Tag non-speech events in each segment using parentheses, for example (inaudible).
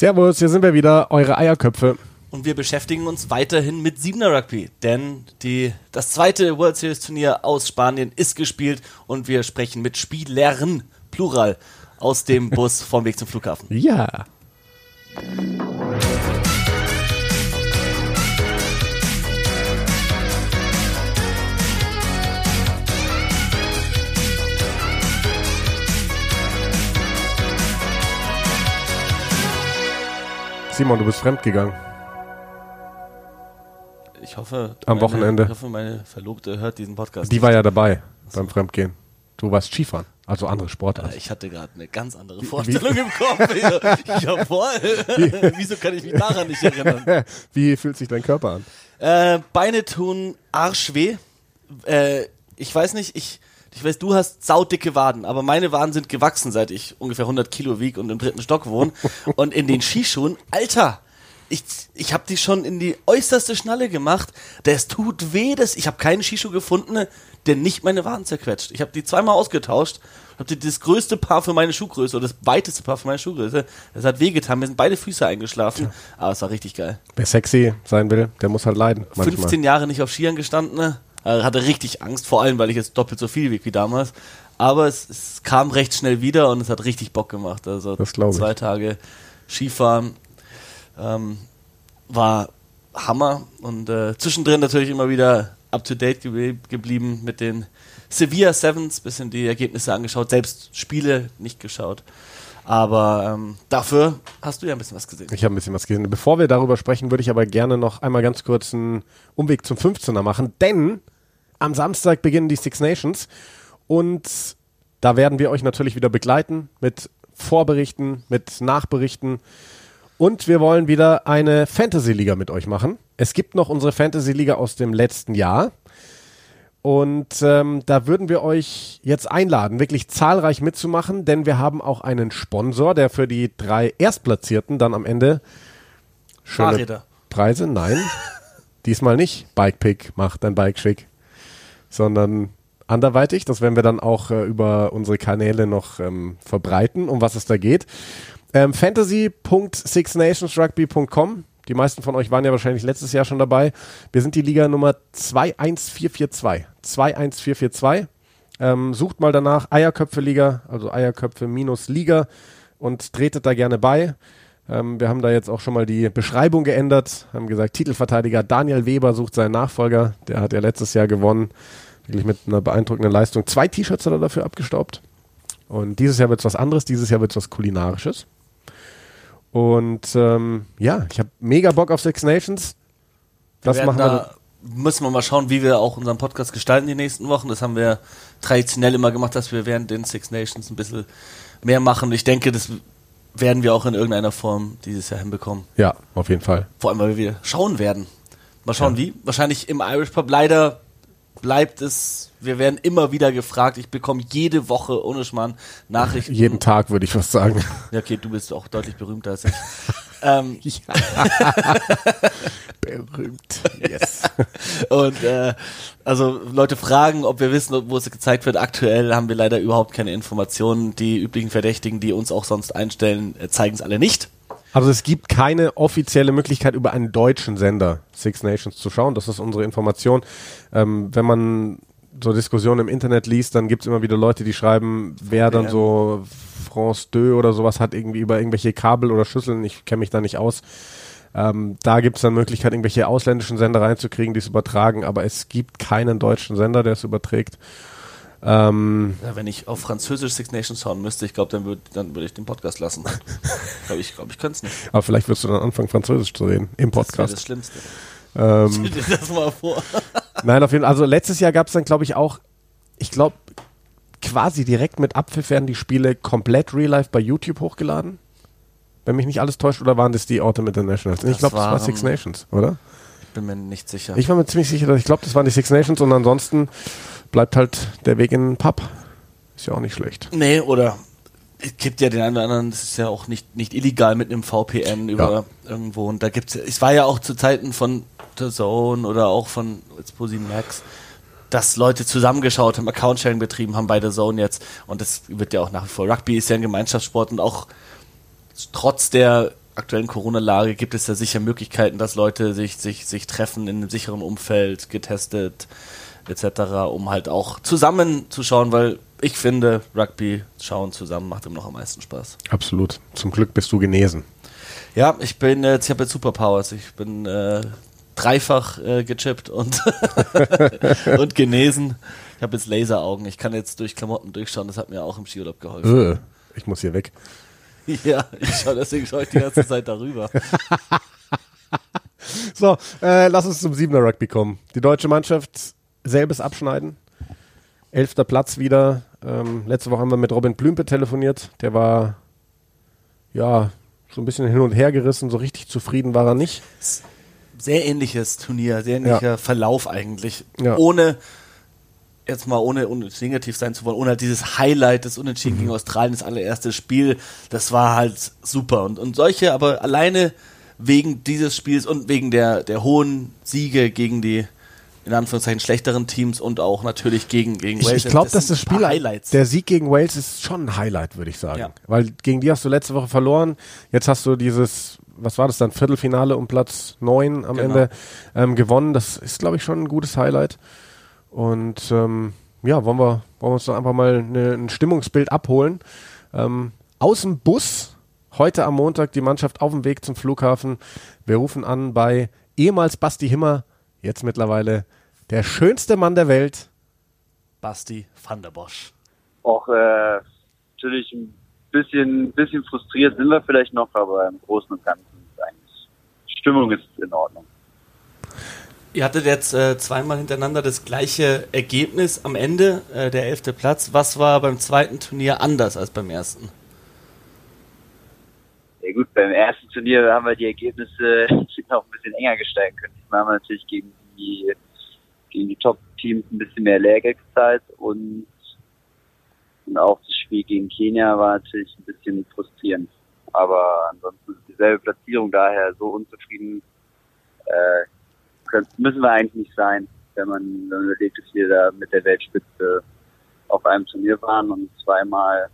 Servus, hier sind wir wieder, eure Eierköpfe. Und wir beschäftigen uns weiterhin mit Siebener Rugby, denn die, das zweite World Series Turnier aus Spanien ist gespielt und wir sprechen mit Spielern, Plural, aus dem Bus vom Weg zum Flughafen. Ja. Simon, du bist fremdgegangen. Ich hoffe, Am meine, Wochenende. Ich hoffe, meine Verlobte hört diesen Podcast. Die war ja dabei beim Fremdgehen. Du warst Skifahren, also andere Sportart. ich hatte gerade eine ganz andere Vorstellung im Kopf. Ich, (laughs) jawohl. (laughs) Wieso kann ich mich daran nicht erinnern? (laughs) Wie fühlt sich dein Körper an? Äh, Beine tun arschweh. Äh, ich weiß nicht, ich, ich weiß, du hast saudicke Waden, aber meine Waden sind gewachsen, seit ich ungefähr 100 Kilo wieg und im dritten Stock wohne. (laughs) Und in den Skischuhen, Alter, ich, ich habe die schon in die äußerste Schnalle gemacht. Das tut weh. Das, ich habe keinen Skischuh gefunden, der nicht meine Waden zerquetscht. Ich habe die zweimal ausgetauscht. Habe das größte Paar für meine Schuhgröße oder das weiteste Paar für meine Schuhgröße. Das hat wehgetan. Mir sind beide Füße eingeschlafen. Aber es war richtig geil. Wer sexy sein will, der muss halt leiden. Manchmal. 15 Jahre nicht auf Skiern gestanden. ne? Äh, hatte richtig Angst, vor allem, weil ich jetzt doppelt so viel wiege wie damals. Aber es, es kam recht schnell wieder und es hat richtig Bock gemacht. Also Das glaub ich. zwei Tage Skifahren ähm, war Hammer und äh, zwischendrin natürlich immer wieder up to date ge geblieben mit den Sevilla Sevens, bisschen die Ergebnisse angeschaut, selbst Spiele nicht geschaut. Aber ähm, dafür hast du ja ein bisschen was gesehen. Ich habe ein bisschen was gesehen. Bevor wir darüber sprechen, würde ich aber gerne noch einmal ganz kurz einen Umweg zum 15er machen, denn am Samstag beginnen die Six Nations und da werden wir euch natürlich wieder begleiten mit Vorberichten, mit Nachberichten und wir wollen wieder eine Fantasy-Liga mit euch machen. Es gibt noch unsere Fantasy-Liga aus dem letzten Jahr. Und ähm, da würden wir euch jetzt einladen, wirklich zahlreich mitzumachen, denn wir haben auch einen Sponsor, der für die drei Erstplatzierten dann am Ende schöne Fahrräder. Preise. Nein, (laughs) diesmal nicht. Bikepick macht dein Bike schick, sondern anderweitig. Das werden wir dann auch äh, über unsere Kanäle noch ähm, verbreiten, um was es da geht. Ähm, fantasy.sixnationsrugby.com. Die meisten von euch waren ja wahrscheinlich letztes Jahr schon dabei. Wir sind die Liga Nummer 21442. 21442. Ähm, sucht mal danach Eierköpfe-Liga, also Eierköpfe minus Liga und tretet da gerne bei. Ähm, wir haben da jetzt auch schon mal die Beschreibung geändert, haben gesagt, Titelverteidiger Daniel Weber sucht seinen Nachfolger. Der hat ja letztes Jahr gewonnen, wirklich mit einer beeindruckenden Leistung. Zwei T-Shirts hat er dafür abgestaubt. Und dieses Jahr wird es was anderes, dieses Jahr wird es was Kulinarisches. Und ähm, ja, ich habe mega Bock auf Six Nations. Wir Was werden machen wir? da, müssen wir mal schauen, wie wir auch unseren Podcast gestalten die nächsten Wochen. Das haben wir traditionell immer gemacht, dass wir während den Six Nations ein bisschen mehr machen. Ich denke, das werden wir auch in irgendeiner Form dieses Jahr hinbekommen. Ja, auf jeden Fall. Vor allem, weil wir schauen werden. Mal schauen, wie. Wahrscheinlich im Irish Pub. Leider bleibt es, wir werden immer wieder gefragt. Ich bekomme jede Woche ohne Schmarrn Nachrichten. Jeden Tag würde ich fast sagen. Ja, okay, du bist auch deutlich berühmter als ich. (laughs) ähm, (laughs) Berühmt. Yes. (laughs) Und äh, also Leute fragen, ob wir wissen, wo es gezeigt wird. Aktuell haben wir leider überhaupt keine Informationen. Die üblichen Verdächtigen, die uns auch sonst einstellen, äh, zeigen es alle nicht. Also es gibt keine offizielle Möglichkeit, über einen deutschen Sender Six Nations zu schauen. Das ist unsere Information. Ähm, wenn man so Diskussionen im Internet liest, dann gibt es immer wieder Leute, die schreiben, wer dann Ja. so France 2 oder sowas hat, irgendwie über irgendwelche Kabel oder Schüsseln. Ich kenne mich da nicht aus. Ähm, da gibt es dann Möglichkeit, irgendwelche ausländischen Sender reinzukriegen, die es übertragen, aber es gibt keinen deutschen Sender, der es überträgt. Ähm, Ja, wenn ich auf Französisch Six Nations schauen müsste, ich glaube, dann würde dann würd ich den Podcast lassen. (laughs) glaube ich, glaube ich, könnte es nicht. aber vielleicht wirst du dann anfangen, Französisch zu reden im Das wäre das Podcast. Schlimmste. Ähm, (laughs) Stell dir das mal vor. Nein, auf jeden Fall. Also letztes Jahr gab es dann, glaube ich, auch, ich glaube, quasi direkt mit Abpfiff werden die Spiele komplett real life bei YouTube hochgeladen. Wenn mich nicht alles täuscht, oder waren das die Autumn Internationals? ich Das glaube, das war Six Nations, oder? Ich bin mir nicht sicher. Ich war mir ziemlich sicher, dass ich glaube, das waren die Six Nations und ansonsten bleibt halt der Weg in den Pub. Ist ja auch nicht schlecht. Nee, oder es gibt ja den einen oder anderen, das ist ja auch nicht, nicht illegal mit einem VPN über irgendwo. Und da gibt's ja, es war ja auch zu Zeiten von The Zone oder auch von jetzt Posi Max, dass Leute zusammengeschaut haben, Account-Sharing betrieben haben bei The Zone jetzt. Und das wird ja auch nach wie vor. Rugby ist ja ein Gemeinschaftssport und auch trotz der aktuellen Corona-Lage gibt es ja sicher Möglichkeiten, dass Leute sich, sich, sich treffen in einem sicheren Umfeld, getestet etc., um halt auch zusammen zu schauen, weil ich finde, Rugby schauen zusammen macht immer noch am meisten Spaß. Absolut. Zum Glück bist du genesen. Ja, ich bin jetzt, ich habe jetzt Superpowers. Ich bin äh, dreifach äh, gechippt und, (laughs) und genesen. Ich habe jetzt Laseraugen. Ich kann jetzt durch Klamotten durchschauen. Das hat mir auch im Skiurlaub geholfen. Äh, ich muss hier weg. (laughs) Ja, ich schaue, deswegen schaue ich die ganze Zeit darüber. (laughs) so, äh, lass uns zum Siebener Rugby kommen. Die deutsche Mannschaft selbes abschneiden. Elfter Platz wieder. Ähm, letzte Woche haben wir mit Robin Plümpe telefoniert. Der war ja so ein bisschen hin und her gerissen. So richtig zufrieden war er nicht. Sehr ähnliches Turnier, sehr ähnlicher ja. Verlauf eigentlich. Ja. Ohne jetzt mal ohne, ohne negativ sein zu wollen, ohne halt dieses Highlight des Unentschieden mhm. gegen Australien, das allererste Spiel, das war halt super. Und, und solche, aber alleine wegen dieses Spiels und wegen der, der hohen Siege gegen die in Anführungszeichen schlechteren Teams und auch natürlich gegen, gegen Wales. Ich, ich glaube, dass das Spiel, Highlights. der Sieg gegen Wales ist schon ein Highlight, würde ich sagen. Ja. Weil gegen die hast du letzte Woche verloren. Jetzt hast du dieses, was war das dann, Viertelfinale um Platz 9 am genau. Ende ähm, gewonnen. Das ist, glaube ich, schon ein gutes Highlight. Und ähm, ja, wollen wir, wollen wir uns doch einfach mal eine, ein Stimmungsbild abholen. Ähm, aus dem Bus, heute am Montag die Mannschaft auf dem Weg zum Flughafen. Wir rufen an bei ehemals Basti Himmer, jetzt mittlerweile der schönste Mann der Welt. Basti van der Bosch. Auch äh, natürlich ein bisschen, bisschen frustriert sind wir vielleicht noch, aber im Großen und Ganzen ist eigentlich Stimmung ist in Ordnung. Ihr hattet jetzt äh, zweimal hintereinander das gleiche Ergebnis am Ende, äh, der elfte Platz. Was war beim zweiten Turnier anders als beim ersten? Ja gut, beim ersten Turnier haben wir die Ergebnisse (laughs) noch ein bisschen enger gestalten können. Diesmal haben wir natürlich gegen die, gegen die Top-Teams ein bisschen mehr Lehrgeld gezahlt und, und auch das Spiel gegen Kenia war natürlich ein bisschen frustrierend. Aber ansonsten ist dieselbe Platzierung daher so unzufrieden. Äh, können, müssen wir eigentlich nicht sein, wenn man, wenn man überlegt, dass wir da mit der Weltspitze auf einem Turnier waren und zweimal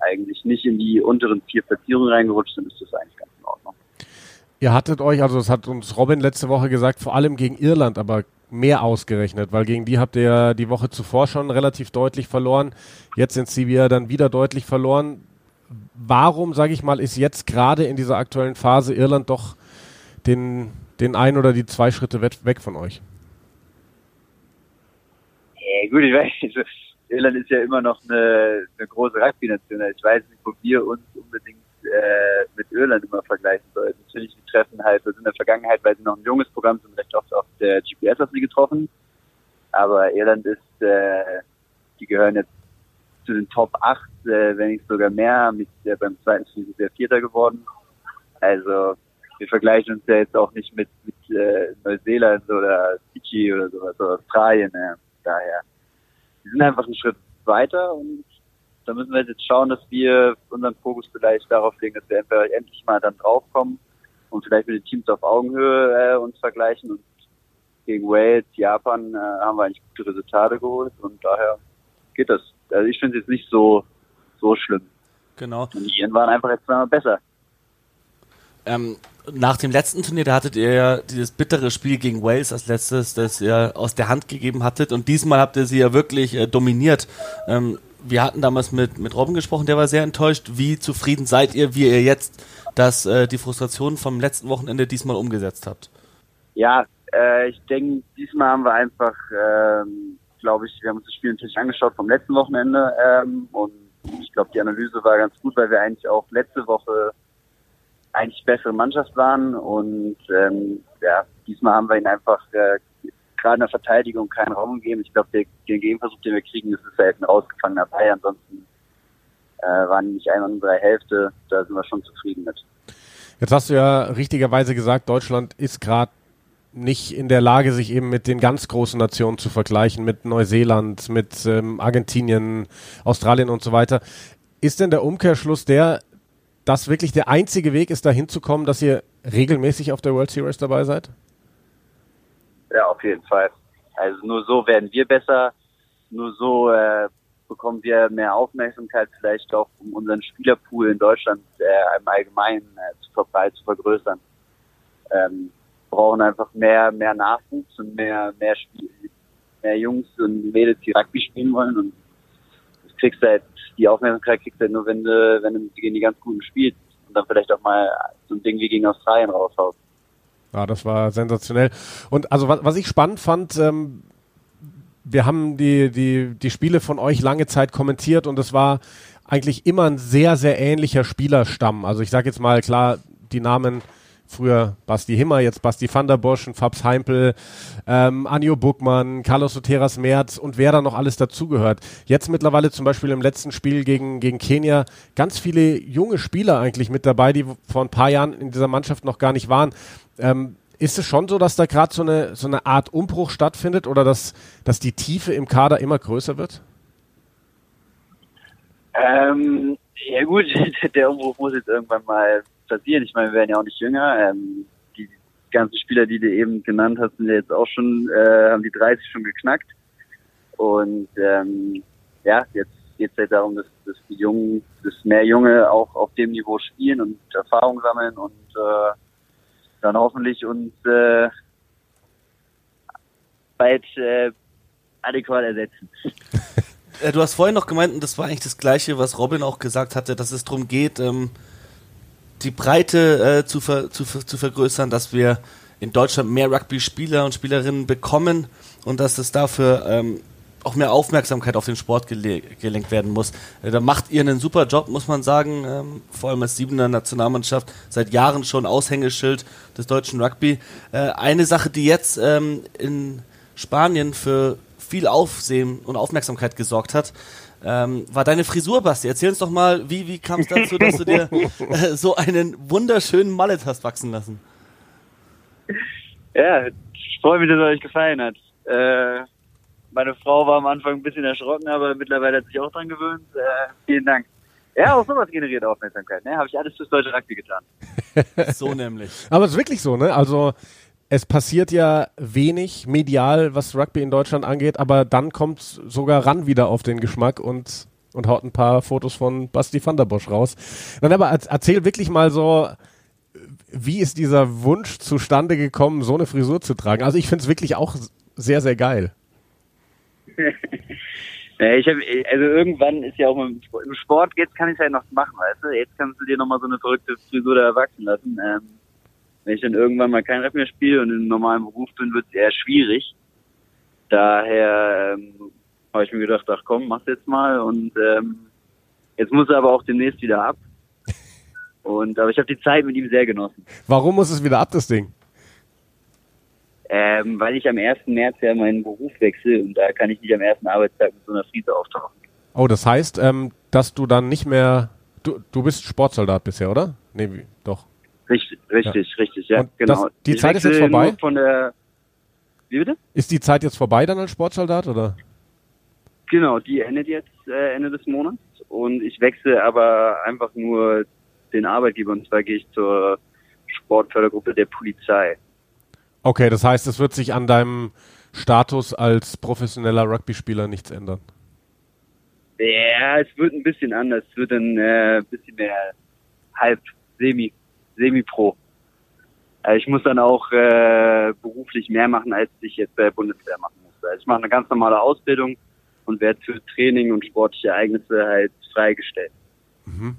eigentlich nicht in die unteren vier Platzierungen reingerutscht sind, ist das eigentlich ganz in Ordnung. Ihr hattet euch, also das hat uns Robin letzte Woche gesagt, vor allem gegen Irland, aber mehr ausgerechnet, weil gegen die habt ihr ja die Woche zuvor schon relativ deutlich verloren. Jetzt sind sie wieder dann wieder deutlich verloren. Warum, sage ich mal, ist jetzt gerade in dieser aktuellen Phase Irland doch den den ein oder die zwei Schritte weg von euch? Ja, gut, ich weiß. Irland ist ja immer noch eine, eine große Rugby-Nation. Ich weiß nicht, wo wir uns unbedingt äh, mit Irland immer vergleichen sollten. Natürlich, wir treffen halt, also in der Vergangenheit, weil sie noch ein junges Programm sind, vielleicht auch auf der GPS hast sie getroffen. Aber Irland ist, äh, die gehören jetzt zu den Top 8, äh, wenn nicht sogar mehr, mit äh, beim zweiten Spiel sind wir Vierter geworden. Also wir vergleichen uns ja jetzt auch nicht mit, mit äh, Neuseeland oder Fiji oder sowas, oder Australien. Ja. Daher, wir sind einfach einen Schritt weiter und da müssen wir jetzt schauen, dass wir unseren Fokus vielleicht darauf legen, dass wir endlich mal dann draufkommen und vielleicht mit den Teams auf Augenhöhe äh, uns vergleichen und gegen Wales, Japan äh, haben wir eigentlich gute Resultate geholt und daher geht das. Also ich finde es jetzt nicht so so schlimm. Genau. Und die Iren waren einfach jetzt mal besser. Ähm, nach dem letzten Turnier, da hattet ihr ja dieses bittere Spiel gegen Wales als letztes, das ihr aus der Hand gegeben hattet. Und diesmal habt ihr sie ja wirklich äh, dominiert. Ähm, wir hatten damals mit, mit Robin gesprochen, der war sehr enttäuscht. Wie zufrieden seid ihr, wie ihr jetzt das, äh, die Frustration vom letzten Wochenende diesmal umgesetzt habt? Ja, äh, ich denke, diesmal haben wir einfach, ähm, glaube ich, wir haben uns das Spiel natürlich angeschaut vom letzten Wochenende ähm, und ich glaube, die Analyse war ganz gut, weil wir eigentlich auch letzte Woche eigentlich bessere Mannschaft waren und ähm, ja, diesmal haben wir ihnen einfach äh, gerade in der Verteidigung keinen Raum gegeben. Ich glaube, der, den Gegenversuch, den wir kriegen, ist selten rausgefangen dabei. Ansonsten äh, waren nicht ein und drei Hälfte, da sind wir schon zufrieden mit. Jetzt hast du ja richtigerweise gesagt, Deutschland ist gerade nicht in der Lage, sich eben mit den ganz großen Nationen zu vergleichen, mit Neuseeland, mit ähm, Argentinien, Australien und so weiter. Ist denn der Umkehrschluss der, das wirklich der einzige Weg ist, da hinzukommen, dass ihr regelmäßig auf der World Series dabei seid? Ja, auf jeden Fall. Also nur so werden wir besser. Nur so äh, bekommen wir mehr Aufmerksamkeit, vielleicht auch um unseren Spielerpool in Deutschland äh, im Allgemeinen äh, zu, zu vergrößern. Ähm, brauchen einfach mehr, mehr Nachwuchs und mehr, mehr Spiel, mehr Jungs und Mädels, die Rugby spielen wollen und kriegst halt, die Aufmerksamkeit kriegst halt nur, wenn du, wenn du gegen die ganz Guten spielst und dann vielleicht auch mal so ein Ding wie gegen Australien raushaust. Ja, das war sensationell. Und also was, was ich spannend fand, ähm, wir haben die, die, die Spiele von euch lange Zeit kommentiert und es war eigentlich immer ein sehr, sehr ähnlicher Spielerstamm. Also ich sage jetzt mal klar, die Namen früher Basti Himmer, jetzt Basti van der Bosch, Fabs Heimpel, ähm, Anjo Buckmann, Carlos Soteras Merz und wer da noch alles dazugehört. Jetzt mittlerweile zum Beispiel im letzten Spiel gegen, gegen Kenia ganz viele junge Spieler eigentlich mit dabei, die vor ein paar Jahren in dieser Mannschaft noch gar nicht waren. Ähm, ist es schon so, dass da gerade so eine, so eine Art Umbruch stattfindet oder dass, dass die Tiefe im Kader immer größer wird? Ähm, ja gut, (laughs) der Umbruch muss jetzt irgendwann mal passieren. Ich meine, wir werden ja auch nicht jünger. Ähm, die ganzen Spieler, die du eben genannt hast, sind ja jetzt auch schon, äh, haben die 30 schon geknackt. Und ähm, ja, jetzt geht es halt darum, dass, dass die Jungen, dass mehr Junge auch auf dem Niveau spielen und Erfahrung sammeln und äh, dann hoffentlich uns äh, bald äh, adäquat ersetzen. (laughs) Äh, du hast vorhin noch gemeint, und das war eigentlich das Gleiche, was Robin auch gesagt hatte, dass es darum geht, ähm, die Breite äh, zu, ver, zu, zu vergrößern, dass wir in Deutschland mehr Rugby-Spieler und Spielerinnen bekommen und dass es dafür ähm, auch mehr Aufmerksamkeit auf den Sport gele gelenkt werden muss. Äh, da macht ihr einen super Job, muss man sagen, ähm, vor allem als Siebener Nationalmannschaft, seit Jahren schon Aushängeschild des deutschen Rugby. Äh, eine Sache, die jetzt ähm, in Spanien für viel Aufsehen und Aufmerksamkeit gesorgt hat, ähm, war deine Frisur, Basti. Erzähl uns doch mal, wie, wie kam es dazu, dass du dir (laughs) äh, so einen wunderschönen Mallet hast wachsen lassen? Ja, ich freue mich, dass es euch gefallen hat. Äh, meine Frau war am Anfang ein bisschen erschrocken, aber mittlerweile hat sich auch dran gewöhnt. Äh, vielen Dank. Ja, auch sowas generiert Aufmerksamkeit. Ne? Habe ich alles fürs deutsche Rugby getan. so nämlich. (laughs) Aber es ist wirklich so, ne? Also es passiert ja wenig medial, was Rugby in Deutschland angeht, aber dann kommt sogar ran wieder auf den Geschmack und, und haut ein paar Fotos von Basti van der Bosch raus. Dann aber erzähl wirklich mal so, wie ist dieser Wunsch zustande gekommen, so eine Frisur zu tragen? Also ich finde es wirklich auch sehr, sehr geil. (laughs) ich hab, also irgendwann ist ja auch im Sport, jetzt kann ich es halt noch machen, weißt du? Jetzt kannst du dir nochmal so eine verrückte Frisur da erwachsen lassen. Ähm, wenn ich dann irgendwann mal kein Rap mehr spiele und in einem normalen Beruf bin, wird es eher schwierig. Daher ähm, habe ich mir gedacht, ach komm, mach's jetzt mal und ähm, jetzt muss er aber auch demnächst wieder ab. Und aber ich habe die Zeit mit ihm sehr genossen. Warum muss es wieder ab, das Ding? Ähm, weil ich am 1. März ja meinen Beruf wechsle und da kann ich nicht am ersten Arbeitstag mit so einer Friese auftauchen. Oh, das heißt, ähm, dass du dann nicht mehr. Du, du bist Sportsoldat bisher, oder? Nee, wie, doch. Richtig, richtig, ja. richtig, ja, und genau. Das, die ich Zeit ist jetzt vorbei? Von der, wie bitte? Ist die Zeit jetzt vorbei dann als Sportsoldat, oder? Genau, die endet jetzt äh, Ende des Monats und ich wechsle aber einfach nur den Arbeitgeber und zwar gehe ich zur Sportfördergruppe der Polizei. Okay, das heißt, es wird sich an deinem Status als professioneller Rugby-Spieler nichts ändern. Ja, es wird ein bisschen anders. Es wird dann äh, ein bisschen mehr halb semi, semi-pro. Also ich muss dann auch äh, beruflich mehr machen, als ich jetzt bei der Bundeswehr machen muss. Also ich mache eine ganz normale Ausbildung und werde für Training und sportliche Ereignisse halt freigestellt. Mhm.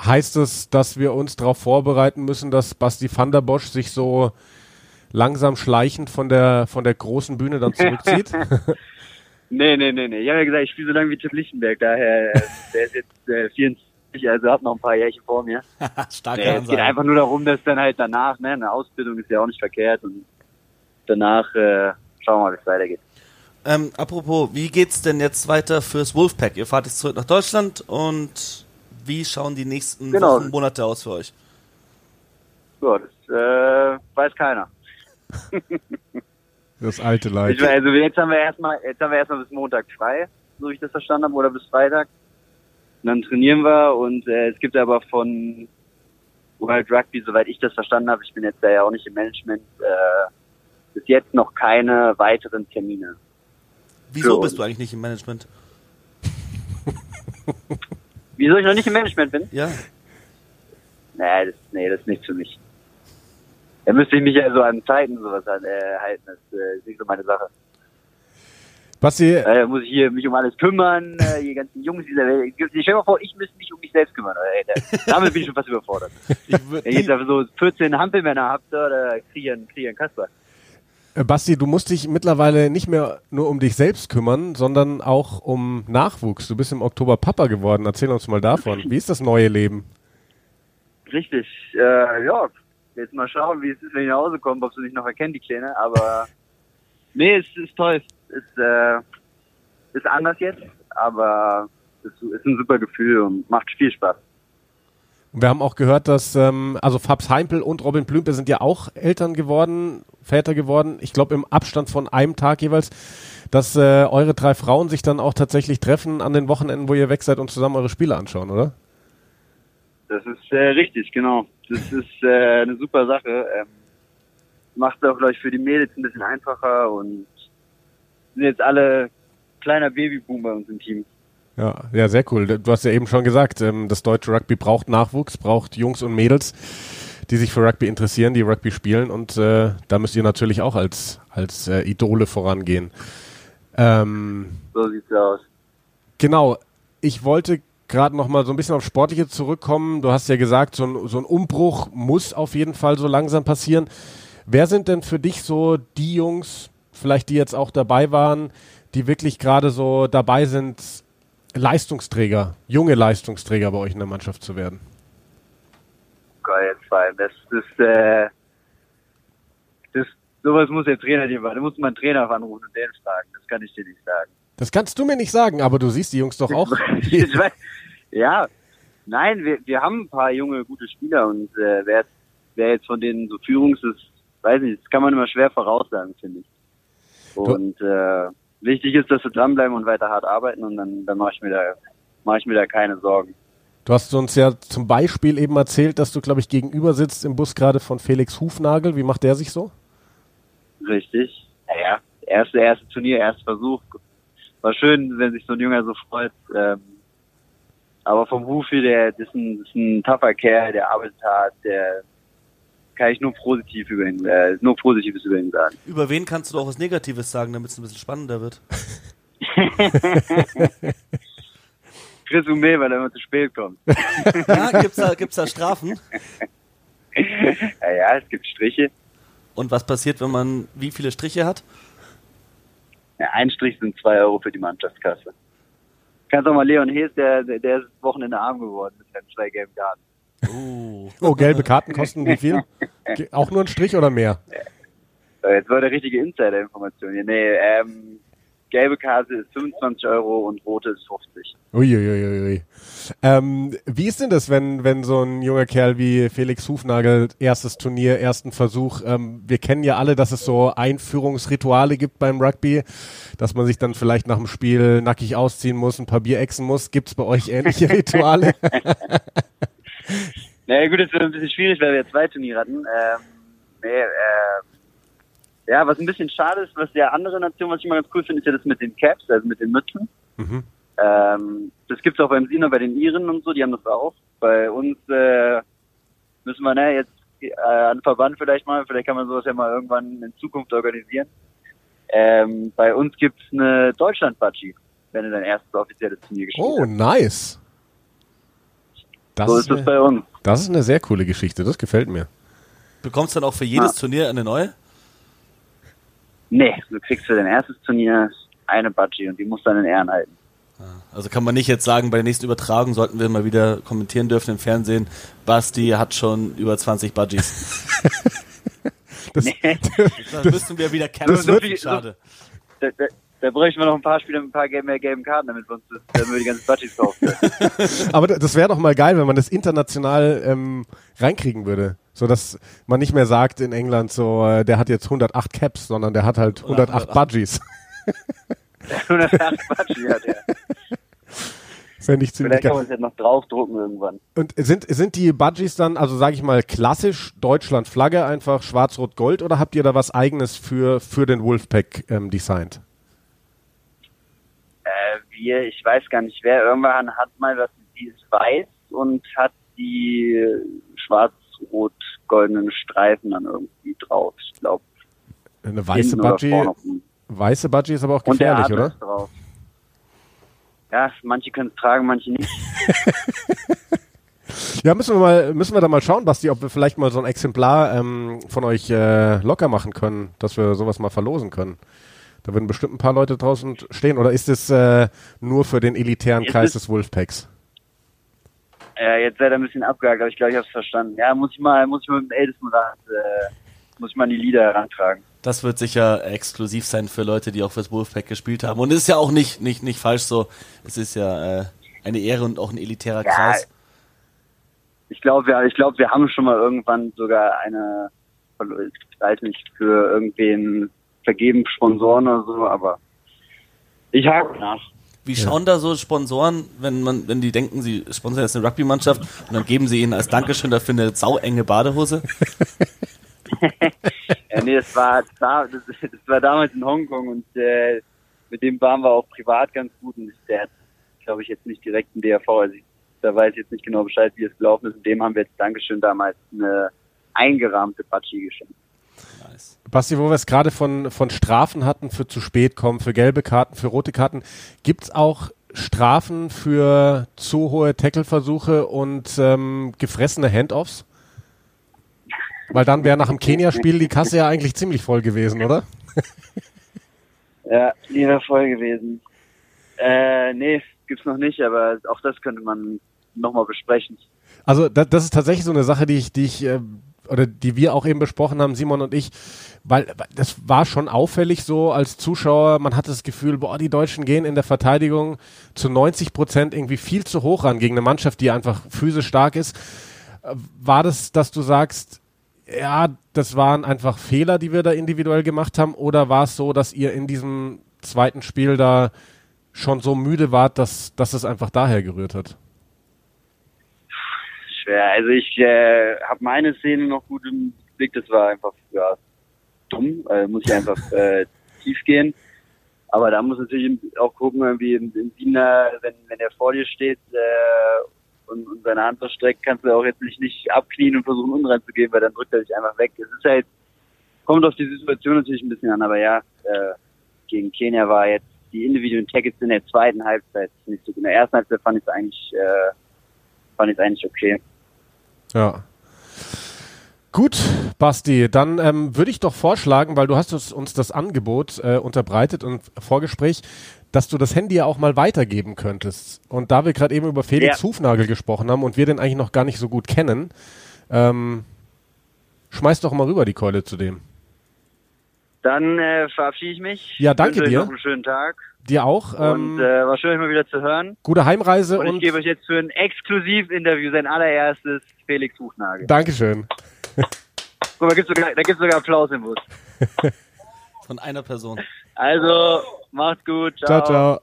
Heißt es, dass wir uns darauf vorbereiten müssen, dass Basti van der Bosch sich so langsam schleichend von der, von der großen Bühne dann zurückzieht? (laughs) (laughs) nee, nee, nee, nee. Ich habe ja gesagt, ich spiele so lange wie Tim Lichtenberg, daher, äh, der ist jetzt äh, 24, also hat noch ein paar Jährchen vor mir. (laughs) Stark nee, Es geht einfach nur darum, dass dann halt danach, ne, eine Ausbildung ist ja auch nicht verkehrt und danach äh, schauen wir mal, wie es weitergeht. Ähm, apropos, wie geht's denn jetzt weiter fürs Wolfpack? Ihr fahrt jetzt zurück nach Deutschland und wie schauen die nächsten genau. Wochen, Monate aus für euch? Ja, das äh, weiß keiner. (laughs) das alte Leid. Ich, also jetzt haben wir erstmal, jetzt haben wir erstmal bis Montag frei, so wie ich das verstanden habe, oder bis Freitag. Und dann trainieren wir und äh, es gibt aber von World Rugby, soweit ich das verstanden habe, ich bin jetzt da ja auch nicht im Management, äh, bis jetzt noch keine weiteren Termine. Wieso bist du eigentlich nicht im Management? (laughs) Wieso ich noch nicht im Management bin? Ja. Nee, das, nee, das ist nichts für mich. Da müsste ich mich ja so an Zeiten sowas an, äh, halten. Das äh, ist nicht so meine Sache. Basti, Äh, muss ich hier mich um alles kümmern, äh, die ganzen Jungs dieser Welt. Ich stell dir mal vor, ich müsste mich um mich selbst kümmern. Ey, da, damit bin ich schon fast überfordert. (laughs) Ich Wenn ich jetzt einfach so 14 Hampelmänner habt, da, da krieg ich einen, krieg ich einen Kasper. äh, Basti, du musst dich mittlerweile nicht mehr nur um dich selbst kümmern, sondern auch um Nachwuchs. Du bist im Oktober Papa geworden. Erzähl uns mal davon. Wie ist das neue Leben? Richtig, äh, ja. Jetzt mal schauen, wie es ist, wenn ich nach Hause komme, ob sie mich noch erkennen, die Kleine. Aber (laughs) nee, es ist toll. Ist, äh, ist anders jetzt, aber es ist, ist ein super Gefühl und macht viel Spaß. Wir haben auch gehört, dass ähm, also Fabs Heimpel und Robin Blümpe sind ja auch Eltern geworden, Väter geworden. Ich glaube im Abstand von einem Tag jeweils, dass äh, eure drei Frauen sich dann auch tatsächlich treffen an den Wochenenden, wo ihr weg seid und zusammen eure Spiele anschauen, oder? Das ist äh, richtig, genau. Das ist äh, eine super Sache. Ähm, macht es auch, glaube ich, für die Mädels ein bisschen einfacher und sind jetzt alle kleiner Babyboom bei uns im Team. Ja, ja, sehr cool. Du hast ja eben schon gesagt, ähm, das deutsche Rugby braucht Nachwuchs, braucht Jungs und Mädels, die sich für Rugby interessieren, die Rugby spielen und äh, da müsst ihr natürlich auch als, als äh, Idole vorangehen. Ähm, So sieht's aus. Genau, ich wollte gerade noch mal so ein bisschen auf Sportliche zurückkommen. Du hast ja gesagt, so ein, so ein Umbruch muss auf jeden Fall so langsam passieren. Wer sind denn für dich so die Jungs, vielleicht die jetzt auch dabei waren, die wirklich gerade so dabei sind, Leistungsträger, junge Leistungsträger bei euch in der Mannschaft zu werden? Geil, allem. Das ist, äh, das, sowas muss der Trainer dir machen. Da muss man einen Trainer anrufen und den fragen. Das kann ich dir nicht sagen. Das kannst du mir nicht sagen, aber du siehst die Jungs doch auch. (laughs) Weiß- ja, nein, wir, wir haben ein paar junge, gute Spieler und äh, wer, wer jetzt von denen so Führungs ist, weiß nicht, das kann man immer schwer voraussagen, finde ich. Und äh, wichtig ist, dass wir dranbleiben und weiter hart arbeiten und dann, dann mache ich mir da mache ich mir da keine Sorgen. Du hast uns ja zum Beispiel eben erzählt, dass du, glaube ich, gegenüber sitzt im Bus gerade von Felix Hufnagel. Wie macht der sich so? Richtig. Naja, erste, erste Turnier, erster Versuch. War schön, wenn sich so ein Junger so freut. Ähm, aber vom Hufi, der das ist ein, das ist ein tougher Kerl, der arbeitet hart, der kann ich nur positiv über ihn, äh, nur Positives über ihn sagen. über wen kannst du auch was Negatives sagen, damit es ein bisschen spannender wird? (laughs) Resümee, weil er immer zu spät kommt. Ja, gibt's da, gibt's da Strafen? (laughs) ja, ja, es gibt Striche. Und was passiert, wenn man wie viele Striche hat? Ja, ein Strich sind zwei Euro für die Mannschaftskasse. Kannst auch mal Leon Hees, der, der, ist Wochenende arm geworden mit seinen zwei gelben Karten. Uh. Oh, gelbe Karten kosten wie viel? (laughs) Auch nur ein Strich oder mehr? So, jetzt war der richtige Insider-Information hier. Nee, ähm, gelbe Karte ist 25 Euro und rote ist 50. Uiuiuiui. Ähm, wie ist denn das, wenn, wenn so ein junger Kerl wie Felix Hufnagel, erstes Turnier, ersten Versuch, ähm, wir kennen ja alle, dass es so Einführungsrituale gibt beim Rugby, dass man sich dann vielleicht nach dem Spiel nackig ausziehen muss, ein paar Bier exen muss. Gibt es bei euch ähnliche (laughs) Rituale? (laughs) (laughs) Naja gut, es wird ein bisschen schwierig, weil wir zwei Turniere hatten. Ähm, nee, äh, ja, was ein bisschen schade ist, was ja andere Nationen, was ich immer ganz cool finde, ist ja das mit den Caps, also mit den Mützen. Mhm. Ähm, das gibt's auch beim Sina, bei den Iren und so, die haben das auch. Bei uns äh, müssen wir ne, jetzt äh, an Verband vielleicht mal, vielleicht kann man sowas ja mal irgendwann in Zukunft organisieren. Ähm, bei uns gibt's eine Deutschland-Batschi, wenn du dein erstes offizielles Turnier gespielt Oh, hast. nice. Das, So ist das eine, bei uns. das ist eine sehr coole Geschichte, das gefällt mir. Bekommst dann auch für jedes Ja. Turnier eine neue? Nee, du kriegst für dein erstes Turnier eine Batschi und die musst du dann in Ehren halten. Also kann man nicht jetzt sagen, bei der nächsten Übertragung sollten wir mal wieder kommentieren dürfen im Fernsehen, Basti hat schon über 20 Budgies. (laughs) Das, Das müssen wir wieder Das kämpfen. Schade. Da, da, bräuchten wir noch ein paar Spieler mit ein paar gelben- mehr gelben Karten, damit wir uns das, damit wir die ganzen Batschis kaufen können. (laughs) Aber das wäre doch mal geil, wenn man das international ähm, reinkriegen würde. So dass man nicht mehr sagt in England so, äh, der hat jetzt 108 Caps, sondern der hat halt 108 Budgies. (laughs) (laughs) 108 Batschi hat er. Fände ich ziemlich Vielleicht kann man es jetzt noch draufdrucken irgendwann. Und sind, sind die Budgies dann, also sage ich mal, klassisch Deutschland-Flagge, einfach schwarz-rot-gold oder habt ihr da was eigenes für, für den Wolfpack ähm, designt? Äh, wir, ich weiß gar nicht wer, irgendwann hat mal was, die ist weiß und hat die schwarz-rot-goldenen Streifen dann irgendwie drauf. Ich glaube, Eine weiße Budgie, weiße Budgie ist aber auch gefährlich, oder? Drauf. Ja, manche können es tragen, manche nicht. (laughs) Ja, müssen wir mal, müssen wir da mal schauen, Basti, ob wir vielleicht mal so ein Exemplar ähm, von euch äh, locker machen können, dass wir sowas mal verlosen können. Da würden bestimmt ein paar Leute draußen stehen. Oder ist es äh, nur für den elitären Kreis es- des Wolfpacks? Ja, jetzt seid ihr ein bisschen abgehakt, aber ich glaube, ich habe es verstanden. Ja, muss ich mal, muss ich mal mit dem Ältestenrat, äh, muss ich mal an die Lieder herantragen. Das wird sicher exklusiv sein für Leute, die auch fürs Wolfpack gespielt haben. Und es ist ja auch nicht, nicht, nicht falsch so. Es ist ja äh, eine Ehre und auch ein elitärer Ja, Kreis. Ich glaube, wir, ich glaube, wir haben schon mal irgendwann sogar eine, ich weiß nicht, für irgendwen vergeben Sponsoren oder so, aber ich hake nach. Wie schauen da so Sponsoren, wenn man, wenn die denken, sie sponsern jetzt eine Rugby-Mannschaft und dann geben sie ihnen als Dankeschön dafür eine sauenge Badehose? (laughs) Ja, nee, das war, das war, das, das war damals in Hongkong und äh, mit dem waren wir auch privat ganz gut und der hat, glaube ich, jetzt nicht direkt einen DRV, also ich, da weiß ich jetzt nicht genau Bescheid, wie es gelaufen ist. Und dem haben wir jetzt Dankeschön damals eine eingerahmte Patschi geschenkt. Nice. Basti, wo wir es gerade von, von Strafen hatten für zu spät kommen, für gelbe Karten, für rote Karten, gibt's auch Strafen für zu hohe Tackle-Versuche und ähm, gefressene Handoffs? Weil dann wäre nach dem Kenia-Spiel die Kasse ja eigentlich ziemlich voll gewesen, oder? (laughs) Ja, die wäre voll gewesen. Äh, nee, gibt's noch nicht, aber auch das könnte man nochmal besprechen. Also das, das ist tatsächlich so eine Sache, die ich, die ich äh, oder die wir auch eben besprochen haben, Simon und ich, weil das war schon auffällig so als Zuschauer. Man hatte das Gefühl, boah, die Deutschen gehen in der Verteidigung zu 90 Prozent irgendwie viel zu hoch ran gegen eine Mannschaft, die einfach physisch stark ist. Äh, War das, dass du sagst, ja, das waren einfach Fehler, die wir da individuell gemacht haben, oder war es so, dass ihr in diesem zweiten Spiel da schon so müde wart, dass, dass es einfach daher gerührt hat? Schwer. Also ich äh, habe meine Szene noch gut im Blick. Das war einfach ja, dumm. Äh, muss ich einfach (laughs) äh, tief gehen. Aber da muss natürlich auch gucken, irgendwie im, im Wiener, wenn, wenn er vor dir steht äh, und, und seine Hand verstreckt, kannst du auch jetzt nicht, nicht abknien und versuchen unrein zu gehen, weil dann drückt er dich einfach weg. Es ist halt, kommt auf die Situation natürlich ein bisschen an, aber ja, äh, gegen Kenia war jetzt die individuellen Tackles in der zweiten Halbzeit nicht so gut. In der ersten Halbzeit fand ich es eigentlich, äh, fand ich eigentlich okay. Ja. Gut, Basti, dann ähm, würde ich doch vorschlagen, weil du hast uns, das Angebot äh, unterbreitet und Vorgespräch, dass du das Handy ja auch mal weitergeben könntest. Und da wir gerade eben über Felix Ja. Hufnagel gesprochen haben und wir den eigentlich noch gar nicht so gut kennen, ähm, schmeiß doch mal rüber die Keule zu dem. Dann äh, verabschiede ich mich. Ja, danke dir. Noch einen schönen Tag. Dir auch. Ähm, und äh, war schön, euch mal wieder zu hören. gute Heimreise Und, und, ich gebe euch jetzt für ein Exklusivinterview sein allererstes Felix Buchnagel. Dankeschön. (laughs) Guck mal, da gibt's sogar, da gibt's sogar Applaus im Bus. (laughs) Von einer Person. Also, macht's gut. Ciao, ciao.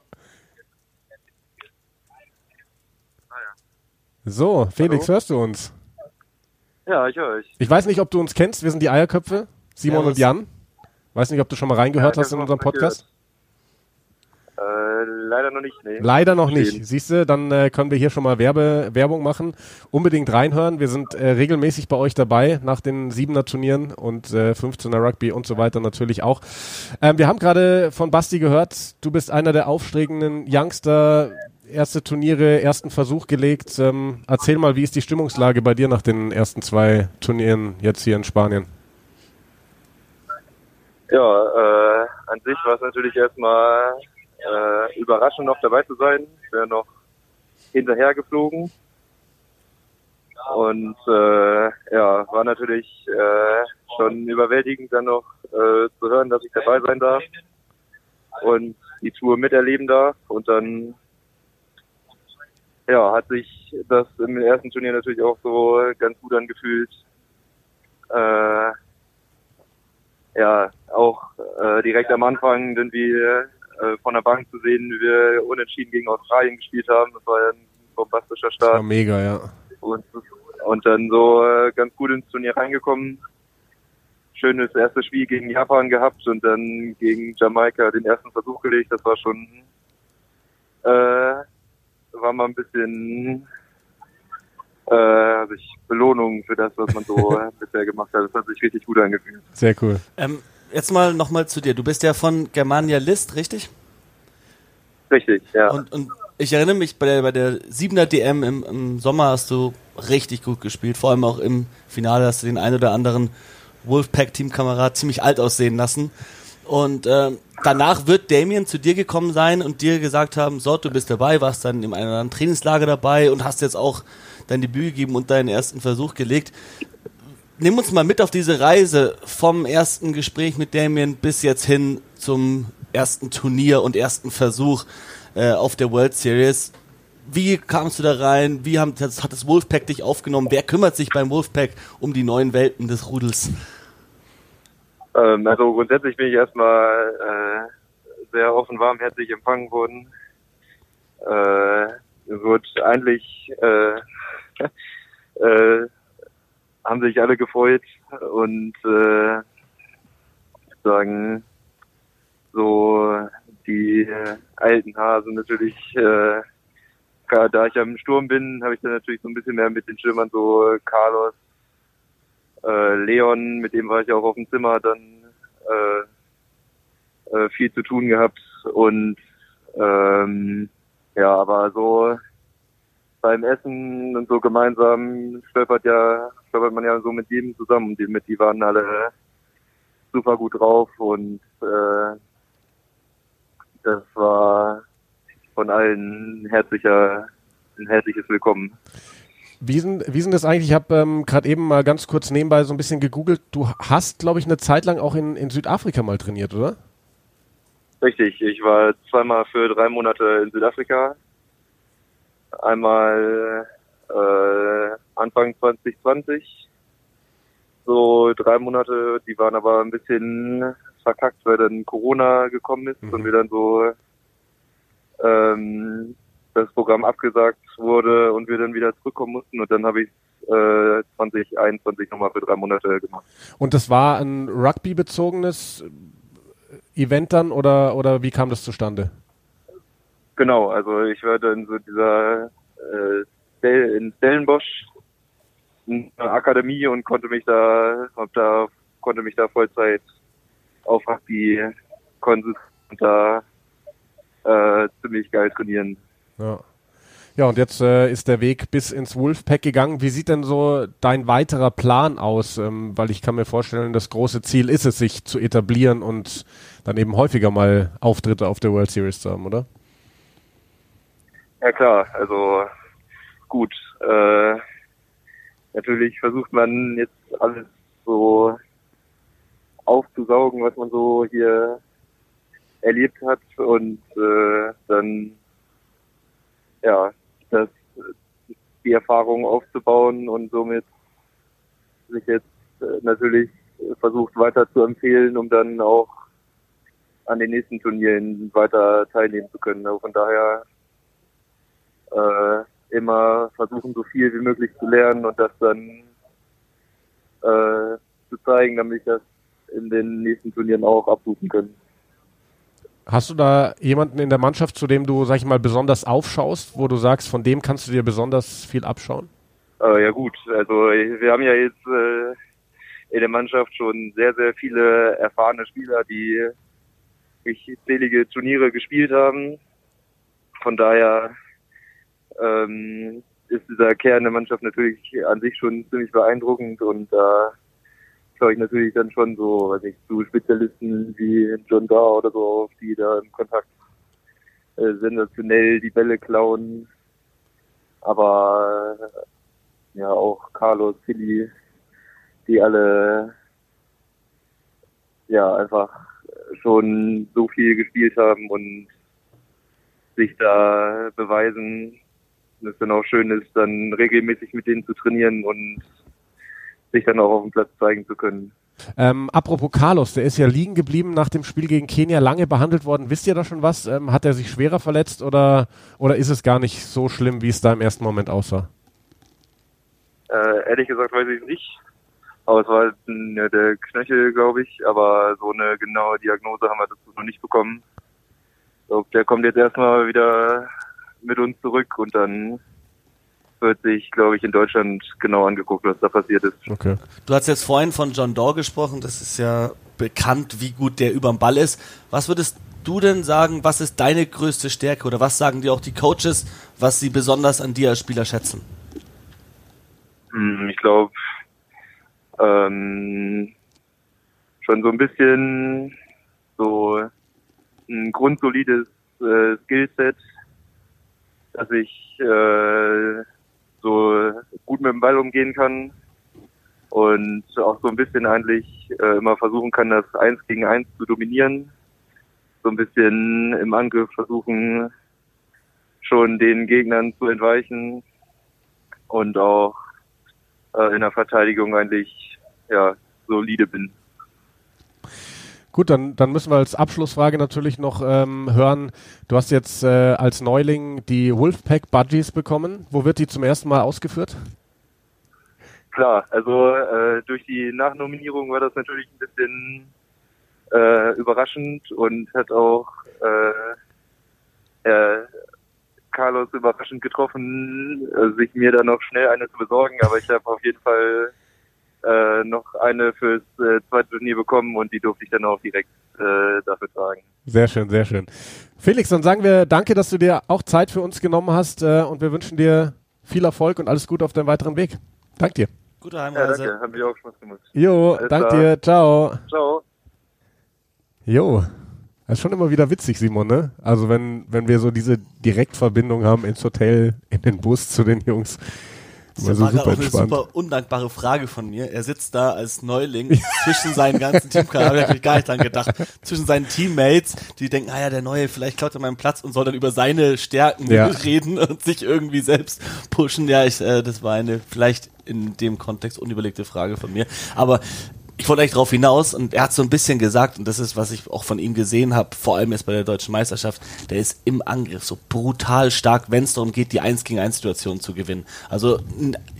So, Felix, hörst du uns? Ja, ich höre euch. Ich weiß nicht, ob du uns kennst. Wir sind die Eierköpfe, Simon Servus. und Jan. Weiß nicht, ob du schon mal reingehört Ja, hast in unserem Podcast. Äh, leider noch nicht, nee. Leider noch nicht. Siehst du, dann äh, können wir hier schon mal Werbe, Werbung machen. Unbedingt reinhören. Wir sind äh, regelmäßig bei euch dabei nach den Siebener Turnieren und äh, 15er Rugby und so weiter natürlich auch. Ähm, wir haben gerade von Basti gehört, du bist einer der aufstrebenden Youngster. Erste Turniere, ersten Versuch gelegt. Ähm, erzähl mal, wie ist die Stimmungslage bei dir nach den ersten zwei Turnieren jetzt hier in Spanien? Ja, äh, an sich war es natürlich erstmal äh, überraschend, noch dabei zu sein. Ich wäre noch hinterher geflogen. Und äh, ja, war natürlich äh, schon überwältigend, dann noch äh, zu hören, dass ich dabei sein darf und die Tour miterleben darf. Und dann ja, hat sich das im ersten Turnier natürlich auch so ganz gut angefühlt. Äh, ja, auch äh, direkt am Anfang sind wir äh, von der Bank zu sehen, wie wir unentschieden gegen Australien gespielt haben. Das war ja ein bombastischer Das Start. mega, ja. Und, und dann so äh, ganz gut ins Turnier reingekommen. Schönes erstes Spiel gegen Japan gehabt und dann gegen Jamaika den ersten Versuch gelegt. Das war schon äh, war mal ein bisschen äh, also ich, Belohnung für das, was man so (laughs) bisher gemacht hat. Das hat sich richtig gut angefühlt. Sehr cool. Ähm, jetzt mal nochmal zu dir. Du bist ja von Germania List, richtig? Richtig, ja. Und, und ich erinnere mich, bei der, bei der 7er DM im, im Sommer hast du richtig gut gespielt. Vor allem auch im Finale hast du den ein oder anderen Wolfpack-Teamkamerad ziemlich alt aussehen lassen. Und äh, danach wird Damien zu dir gekommen sein und dir gesagt haben, so, du bist dabei, warst dann in einem Trainingslager dabei und hast jetzt auch dein Debüt gegeben und deinen ersten Versuch gelegt. Nimm uns mal mit auf diese Reise vom ersten Gespräch mit Damien bis jetzt hin zum ersten Turnier und ersten Versuch äh, auf der World Series. Wie kamst du da rein? Wie haben, das, hat das Wolfpack dich aufgenommen? Wer kümmert sich beim Wolfpack um die neuen Welten des Rudels? Ähm, also grundsätzlich bin ich erstmal äh, sehr offen, warmherzig empfangen worden. Äh, wird eigentlich äh, äh, haben sich alle gefreut und äh, sagen so die äh, alten Hasen natürlich, äh, da ich am Sturm bin, habe ich dann natürlich so ein bisschen mehr mit den Stürmern so Carlos, äh, Leon, mit dem war ich auch auf dem Zimmer dann äh, äh, viel zu tun gehabt und ähm, ja, aber so beim Essen und so gemeinsam stolpert ja, stolpert man ja so mit jedem zusammen und die, mit die waren alle super gut drauf und äh, das war von allen herzlicher, ein herzliches Willkommen. Wie sind, wie sind das eigentlich? Ich habe ähm, gerade eben mal ganz kurz nebenbei so ein bisschen gegoogelt. Du hast, glaube ich, eine Zeit lang auch in, in Südafrika mal trainiert, oder? Richtig, ich war zweimal für drei Monate in Südafrika. Einmal äh, Anfang 2020, so drei Monate, die waren aber ein bisschen verkackt, weil dann Corona gekommen ist mhm. und wir dann so ähm, das Programm abgesagt wurde und wir dann wieder zurückkommen mussten und dann habe ich äh, 2021 nochmal für drei Monate gemacht. Und das war ein Rugby-bezogenes Event dann oder, oder wie kam das zustande? Genau, also ich war dann so dieser äh, in Stellenbosch in einer Akademie und konnte mich da, da konnte mich da Vollzeit auf konzentrieren und da äh, ziemlich geil trainieren. Ja. Ja, und jetzt äh, ist der Weg bis ins Wolfpack gegangen. Wie sieht denn so dein weiterer Plan aus? Ähm, weil ich kann mir vorstellen, das große Ziel ist es, sich zu etablieren und dann eben häufiger mal Auftritte auf der World Series zu haben, oder? Ja klar, also gut. Äh, natürlich versucht man jetzt alles so aufzusaugen, was man so hier erlebt hat und äh, dann ja das die Erfahrung aufzubauen und somit sich jetzt äh, natürlich versucht weiter zu empfehlen, um dann auch an den nächsten Turnieren weiter teilnehmen zu können. Also von daher äh, immer versuchen, so viel wie möglich zu lernen und das dann äh, zu zeigen, damit ich das in den nächsten Turnieren auch abrufen können. Hast du da jemanden in der Mannschaft, zu dem du, sag ich mal, besonders aufschaust, wo du sagst, von dem kannst du dir besonders viel abschauen? Äh, ja gut, also wir haben ja jetzt äh, in der Mannschaft schon sehr, sehr viele erfahrene Spieler, die zählige Turniere gespielt haben. Von daher ähm, ist dieser Kern der Mannschaft natürlich an sich schon ziemlich beeindruckend und da äh, schaue ich natürlich dann schon so, weiß ich, zu Spezialisten wie John Dar oder so auf, die da im Kontakt äh, sensationell die Bälle klauen. Aber äh, ja auch Carlos, Philly, die alle ja einfach schon so viel gespielt haben und sich da beweisen. Und es dann auch schön ist, dann regelmäßig mit denen zu trainieren und sich dann auch auf dem Platz zeigen zu können. Ähm, apropos Carlos, der ist ja liegen geblieben nach dem Spiel gegen Kenia, lange behandelt worden. Wisst ihr da schon was? Ähm, hat er sich schwerer verletzt oder, oder ist es gar nicht so schlimm, wie es da im ersten Moment aussah? Äh, ehrlich gesagt weiß ich nicht. Aber es war halt ja, der Knöchel, glaube ich. Aber so eine genaue Diagnose haben wir dazu noch nicht bekommen. glaube, der kommt jetzt erstmal wieder mit uns zurück und dann wird sich, glaube ich, in Deutschland genau angeguckt, was da passiert ist. Okay. Du hast jetzt vorhin von John Doe gesprochen, das ist ja bekannt, wie gut der überm Ball ist. Was würdest du denn sagen, was ist deine größte Stärke oder was sagen dir auch die Coaches, was sie besonders an dir als Spieler schätzen? Hm, Ich glaube, ähm, schon so ein bisschen so ein grundsolides äh, Skillset, dass ich äh, so gut mit dem Ball umgehen kann und auch so ein bisschen eigentlich äh, immer versuchen kann, das Eins gegen Eins zu dominieren. So ein bisschen im Angriff versuchen, schon den Gegnern zu entweichen und auch äh, in der Verteidigung eigentlich ja solide bin. Gut, dann, dann müssen wir als Abschlussfrage natürlich noch ähm, hören. Du hast jetzt äh, als Neuling die Wolfpack Budgies bekommen. Wo wird die zum ersten Mal ausgeführt? Klar, also äh, durch die Nachnominierung war das natürlich ein bisschen äh, überraschend und hat auch äh, äh, Carlos überraschend getroffen, äh, sich mir dann noch schnell eine zu besorgen, aber ich habe auf jeden Fall äh, noch eine fürs äh, zweite Turnier bekommen und die durfte ich dann auch direkt äh, dafür tragen. Sehr schön, sehr schön. Felix, dann sagen wir danke, dass du dir auch Zeit für uns genommen hast äh, und wir wünschen dir viel Erfolg und alles Gute auf deinem weiteren Weg. Dank dir. Gute Ja, Heimreise. danke, hat mir auch Spaß gemacht. Jo, Alles dank dir. Ciao. Ciao. Jo. Das ist schon immer wieder witzig, Simon, ne? Also wenn, wenn wir so diese Direktverbindung haben ins Hotel, in den Bus zu den Jungs. Das so war gerade super auch eine entspannt. super undankbare Frage von mir. Er sitzt da als Neuling (laughs) zwischen seinen ganzen Teamkameraden, habe ich natürlich gar nicht dran gedacht, zwischen seinen Teammates, die denken, ah ja, der Neue, vielleicht klaut er meinen Platz und soll dann über seine Stärken Ja. (laughs) reden und sich irgendwie selbst pushen. Ja, ich, äh, das war eine vielleicht in dem Kontext unüberlegte Frage von mir. Aber ich wollte eigentlich darauf hinaus und er hat so ein bisschen gesagt, und das ist, was ich auch von ihm gesehen habe, vor allem jetzt bei der deutschen Meisterschaft, der ist im Angriff so brutal stark, wenn es darum geht, die 1 gegen 1 Situation zu gewinnen. Also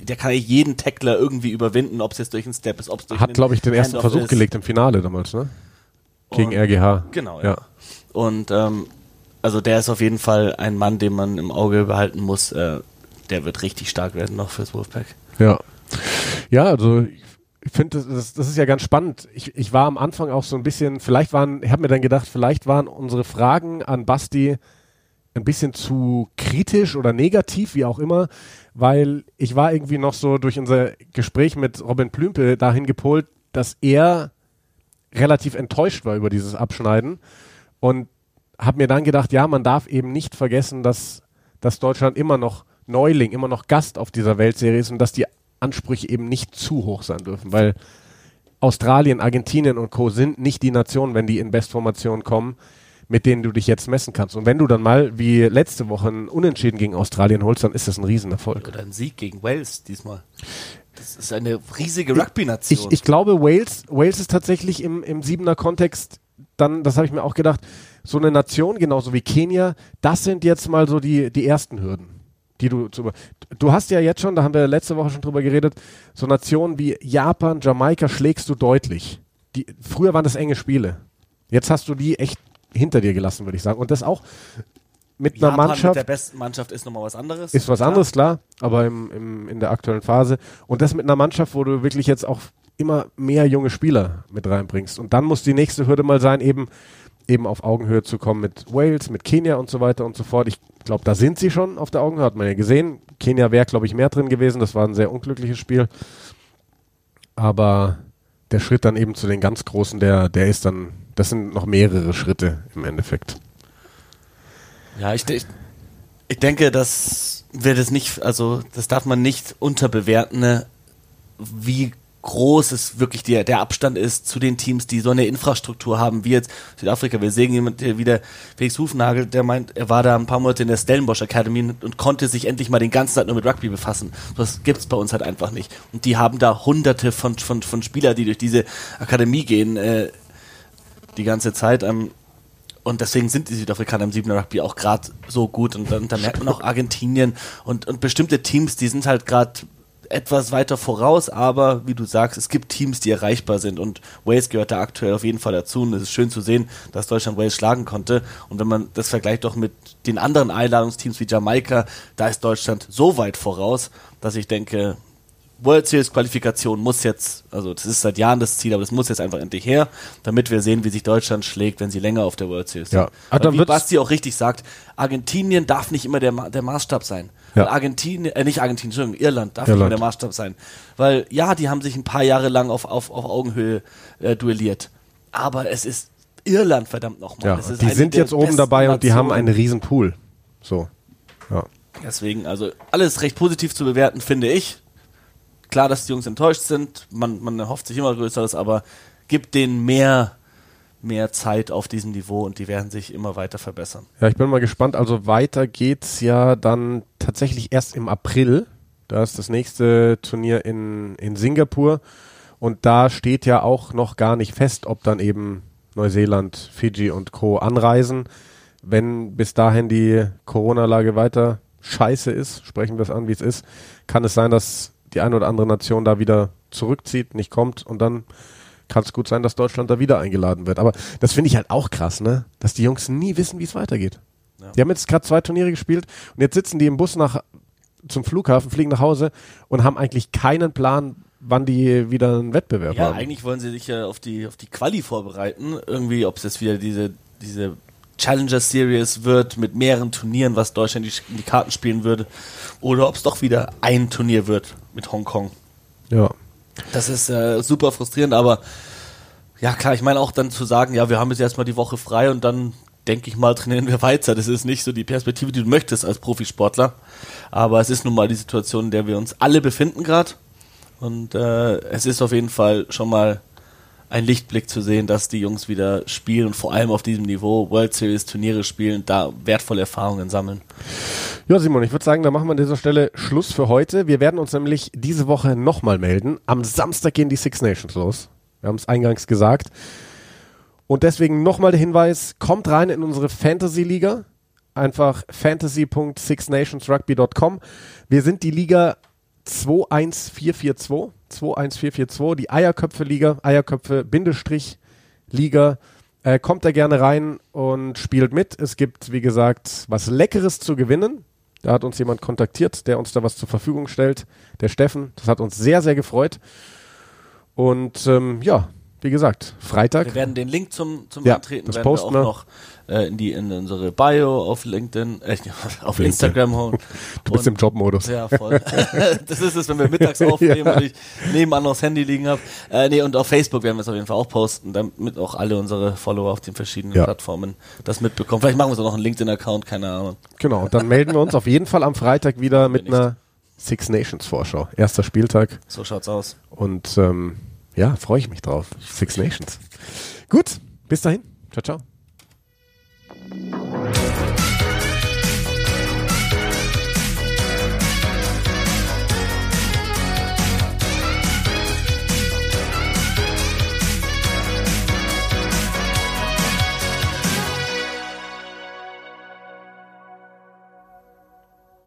der kann ja jeden Tackler irgendwie überwinden, ob es jetzt durch einen Step ist, ob es durch Hat, glaube ich, den ersten Versuch ist. gelegt im Finale damals, ne? Gegen Und- RGH. Genau, ja. Ja. Und ähm, also der ist auf jeden Fall ein Mann, den man im Auge behalten muss. Äh, der wird richtig stark werden noch fürs Wolfpack. Ja. Ja, also ich finde, das, das, das ist ja ganz spannend. Ich, ich war am Anfang auch so ein bisschen, vielleicht waren, ich habe mir dann gedacht, vielleicht waren unsere Fragen an Basti ein bisschen zu kritisch oder negativ, wie auch immer, weil ich war irgendwie noch so durch unser Gespräch mit Robin Plümpe dahin gepolt, dass er relativ enttäuscht war über dieses Abschneiden und habe mir dann gedacht, ja, man darf eben nicht vergessen, dass, dass Deutschland immer noch Neuling, immer noch Gast auf dieser Weltserie ist und dass die Ansprüche eben nicht zu hoch sein dürfen, weil Australien, Argentinien und Co. sind nicht die Nationen, wenn die in Bestformation kommen, mit denen du dich jetzt messen kannst. Und wenn du dann mal wie letzte Woche ein Unentschieden gegen Australien holst, dann ist das ein Riesenerfolg. Oder ein Sieg gegen Wales diesmal. Das ist eine riesige Ich, Rugby-Nation. ich glaube, Wales, Wales ist tatsächlich im, im siebener Kontext, dann, das habe ich mir auch gedacht, so eine Nation, genauso wie Kenia, das sind jetzt mal so die, die ersten Hürden, die du zu über. Du hast ja jetzt schon, da haben wir letzte Woche schon drüber geredet, so Nationen wie Japan, Jamaika schlägst du deutlich. Die, früher waren das enge Spiele. Jetzt hast du die echt hinter dir gelassen, würde ich sagen. Und das auch mit einer Japan Mannschaft. mit der besten Mannschaft ist nochmal was anderes. Ist was Klar. anderes, klar, aber im, im, in der aktuellen Phase. Und das mit einer Mannschaft, wo du wirklich jetzt auch immer mehr junge Spieler mit reinbringst. Und dann muss die nächste Hürde mal sein, eben, eben auf Augenhöhe zu kommen mit Wales, mit Kenia und so weiter und so fort. Ich glaube, da sind sie schon auf der Augenhöhe, hat man ja gesehen. Kenia wäre, glaube ich, mehr drin gewesen. Das war ein sehr unglückliches Spiel. Aber der Schritt dann eben zu den ganz Großen, der, der ist dann, das sind noch mehrere Schritte im Endeffekt. Ja, ich, ich, ich denke, dass wir das nicht, also das darf man nicht unterbewerten, ne, wie groß es wirklich der, der Abstand ist zu den Teams, die so eine Infrastruktur haben, wie jetzt Südafrika. Wir sehen jemand, der wieder, Felix Hufnagel, der meint, er war da ein paar Monate in der Stellenbosch Academy und, konnte sich endlich mal den ganzen Tag nur mit Rugby befassen. Das gibt's bei uns halt einfach nicht. Und die haben da hunderte von, von, von Spieler, die durch diese Akademie gehen, äh, die ganze Zeit. Ähm, und deswegen sind die Südafrikaner im Siebener Rugby auch gerade so gut. Und dann, dann merkt man auch Argentinien und, und bestimmte Teams, die sind halt gerade etwas weiter voraus, aber wie du sagst, es gibt Teams, die erreichbar sind und Wales gehört da aktuell auf jeden Fall dazu und es ist schön zu sehen, dass Deutschland Wales schlagen konnte und wenn man das vergleicht doch mit den anderen Einladungsteams wie Jamaika, da ist Deutschland so weit voraus, dass ich denke, World Series Qualifikation muss jetzt, also das ist seit Jahren das Ziel, aber das muss jetzt einfach endlich her, damit wir sehen, wie sich Deutschland schlägt, wenn sie länger auf der World Series Ja. sind. Aber wie Basti auch richtig sagt, Argentinien darf nicht immer der, Ma der Maßstab sein. Ja. Argentinien, äh, nicht Argentinien, Entschuldigung, Irland darf Irland. nicht der Maßstab sein. Weil ja, die haben sich ein paar Jahre lang auf, auf, auf Augenhöhe äh, duelliert. Aber es ist Irland, verdammt nochmal. Ja, die sind jetzt oben dabei und die haben einen riesen Pool. So. Ja. Deswegen, also alles recht positiv zu bewerten, finde ich. Klar, dass die Jungs enttäuscht sind, man, man erhofft sich immer Größeres, aber gibt denen mehr, mehr Zeit auf diesem Niveau und die werden sich immer weiter verbessern. Ja, ich bin mal gespannt. Also weiter geht's ja dann tatsächlich erst im April. Da ist das nächste Turnier in, in Singapur. Und da steht ja auch noch gar nicht fest, ob dann eben Neuseeland, Fiji und Co. anreisen. Wenn bis dahin die Corona-Lage weiter scheiße ist, sprechen wir es an, wie es ist, kann es sein, dass die eine oder andere Nation da wieder zurückzieht, nicht kommt und dann kann es gut sein, dass Deutschland da wieder eingeladen wird. Aber das finde ich halt auch krass, ne? Dass die Jungs nie wissen, wie es weitergeht. Ja. Die haben jetzt gerade zwei Turniere gespielt und jetzt sitzen die im Bus nach zum Flughafen, fliegen nach Hause und haben eigentlich keinen Plan, wann die wieder einen Wettbewerb Ja, haben. eigentlich wollen sie sich ja auf die, auf die Quali vorbereiten. Irgendwie, ob es jetzt wieder diese, diese Challenger Series wird mit mehreren Turnieren, was Deutschland die, in die Karten spielen würde. Oder ob es doch wieder ein Turnier wird mit Hongkong. Ja. Das ist äh, super frustrierend, aber ja klar, ich meine auch dann zu sagen, ja, wir haben jetzt erstmal die Woche frei und dann denke ich mal, trainieren wir (laughs) weiter. Das ist nicht so die Perspektive, die du möchtest als Profisportler. Aber es ist nun mal die Situation, in der wir uns alle befinden gerade. Und äh, es ist auf jeden Fall schon mal ein Lichtblick zu sehen, dass die Jungs wieder spielen und vor allem auf diesem Niveau World Series Turniere spielen, da wertvolle Erfahrungen sammeln. Ja, Simon, ich würde sagen, da machen wir an dieser Stelle Schluss für heute. Wir werden uns nämlich diese Woche nochmal melden. Am Samstag gehen die Six Nations los. Wir haben es eingangs gesagt. Und deswegen nochmal der Hinweis, kommt rein in unsere Fantasy-Liga. Einfach fantasy.sixnationsrugby.com. Wir sind die Liga 21442. 21442, die Eierköpfe-Liga, Eierköpfe-Liga. Äh, kommt da gerne rein und spielt mit. Es gibt, wie gesagt, was Leckeres zu gewinnen. Da hat uns jemand kontaktiert, der uns da was zur Verfügung stellt. Der Steffen. Das hat uns sehr, sehr gefreut. Und ähm, ja, wie gesagt, Freitag. Wir werden den Link zum, zum Ja, Antreten das werden wir posten auch wir. noch äh, in, die, in unsere Bio auf LinkedIn, äh, (laughs) auf LinkedIn. Instagram hauen. Du bist im Jobmodus. Ja, voll. (laughs) das ist es, wenn wir mittags (laughs) aufnehmen Ja. und ich nebenan noch das Handy liegen habe. Äh, nee, und auf Facebook werden wir es auf jeden Fall auch posten, damit auch alle unsere Follower auf den verschiedenen Ja. Plattformen das mitbekommen. Vielleicht machen wir so noch einen LinkedIn-Account, keine Ahnung. Genau, dann melden wir uns auf jeden Fall am Freitag wieder mit einer Six Nations Vorschau. Erster Spieltag. So schaut's aus. Und ähm, ja, freue ich mich drauf. Six Nations. Gut, bis dahin. Ciao, ciao.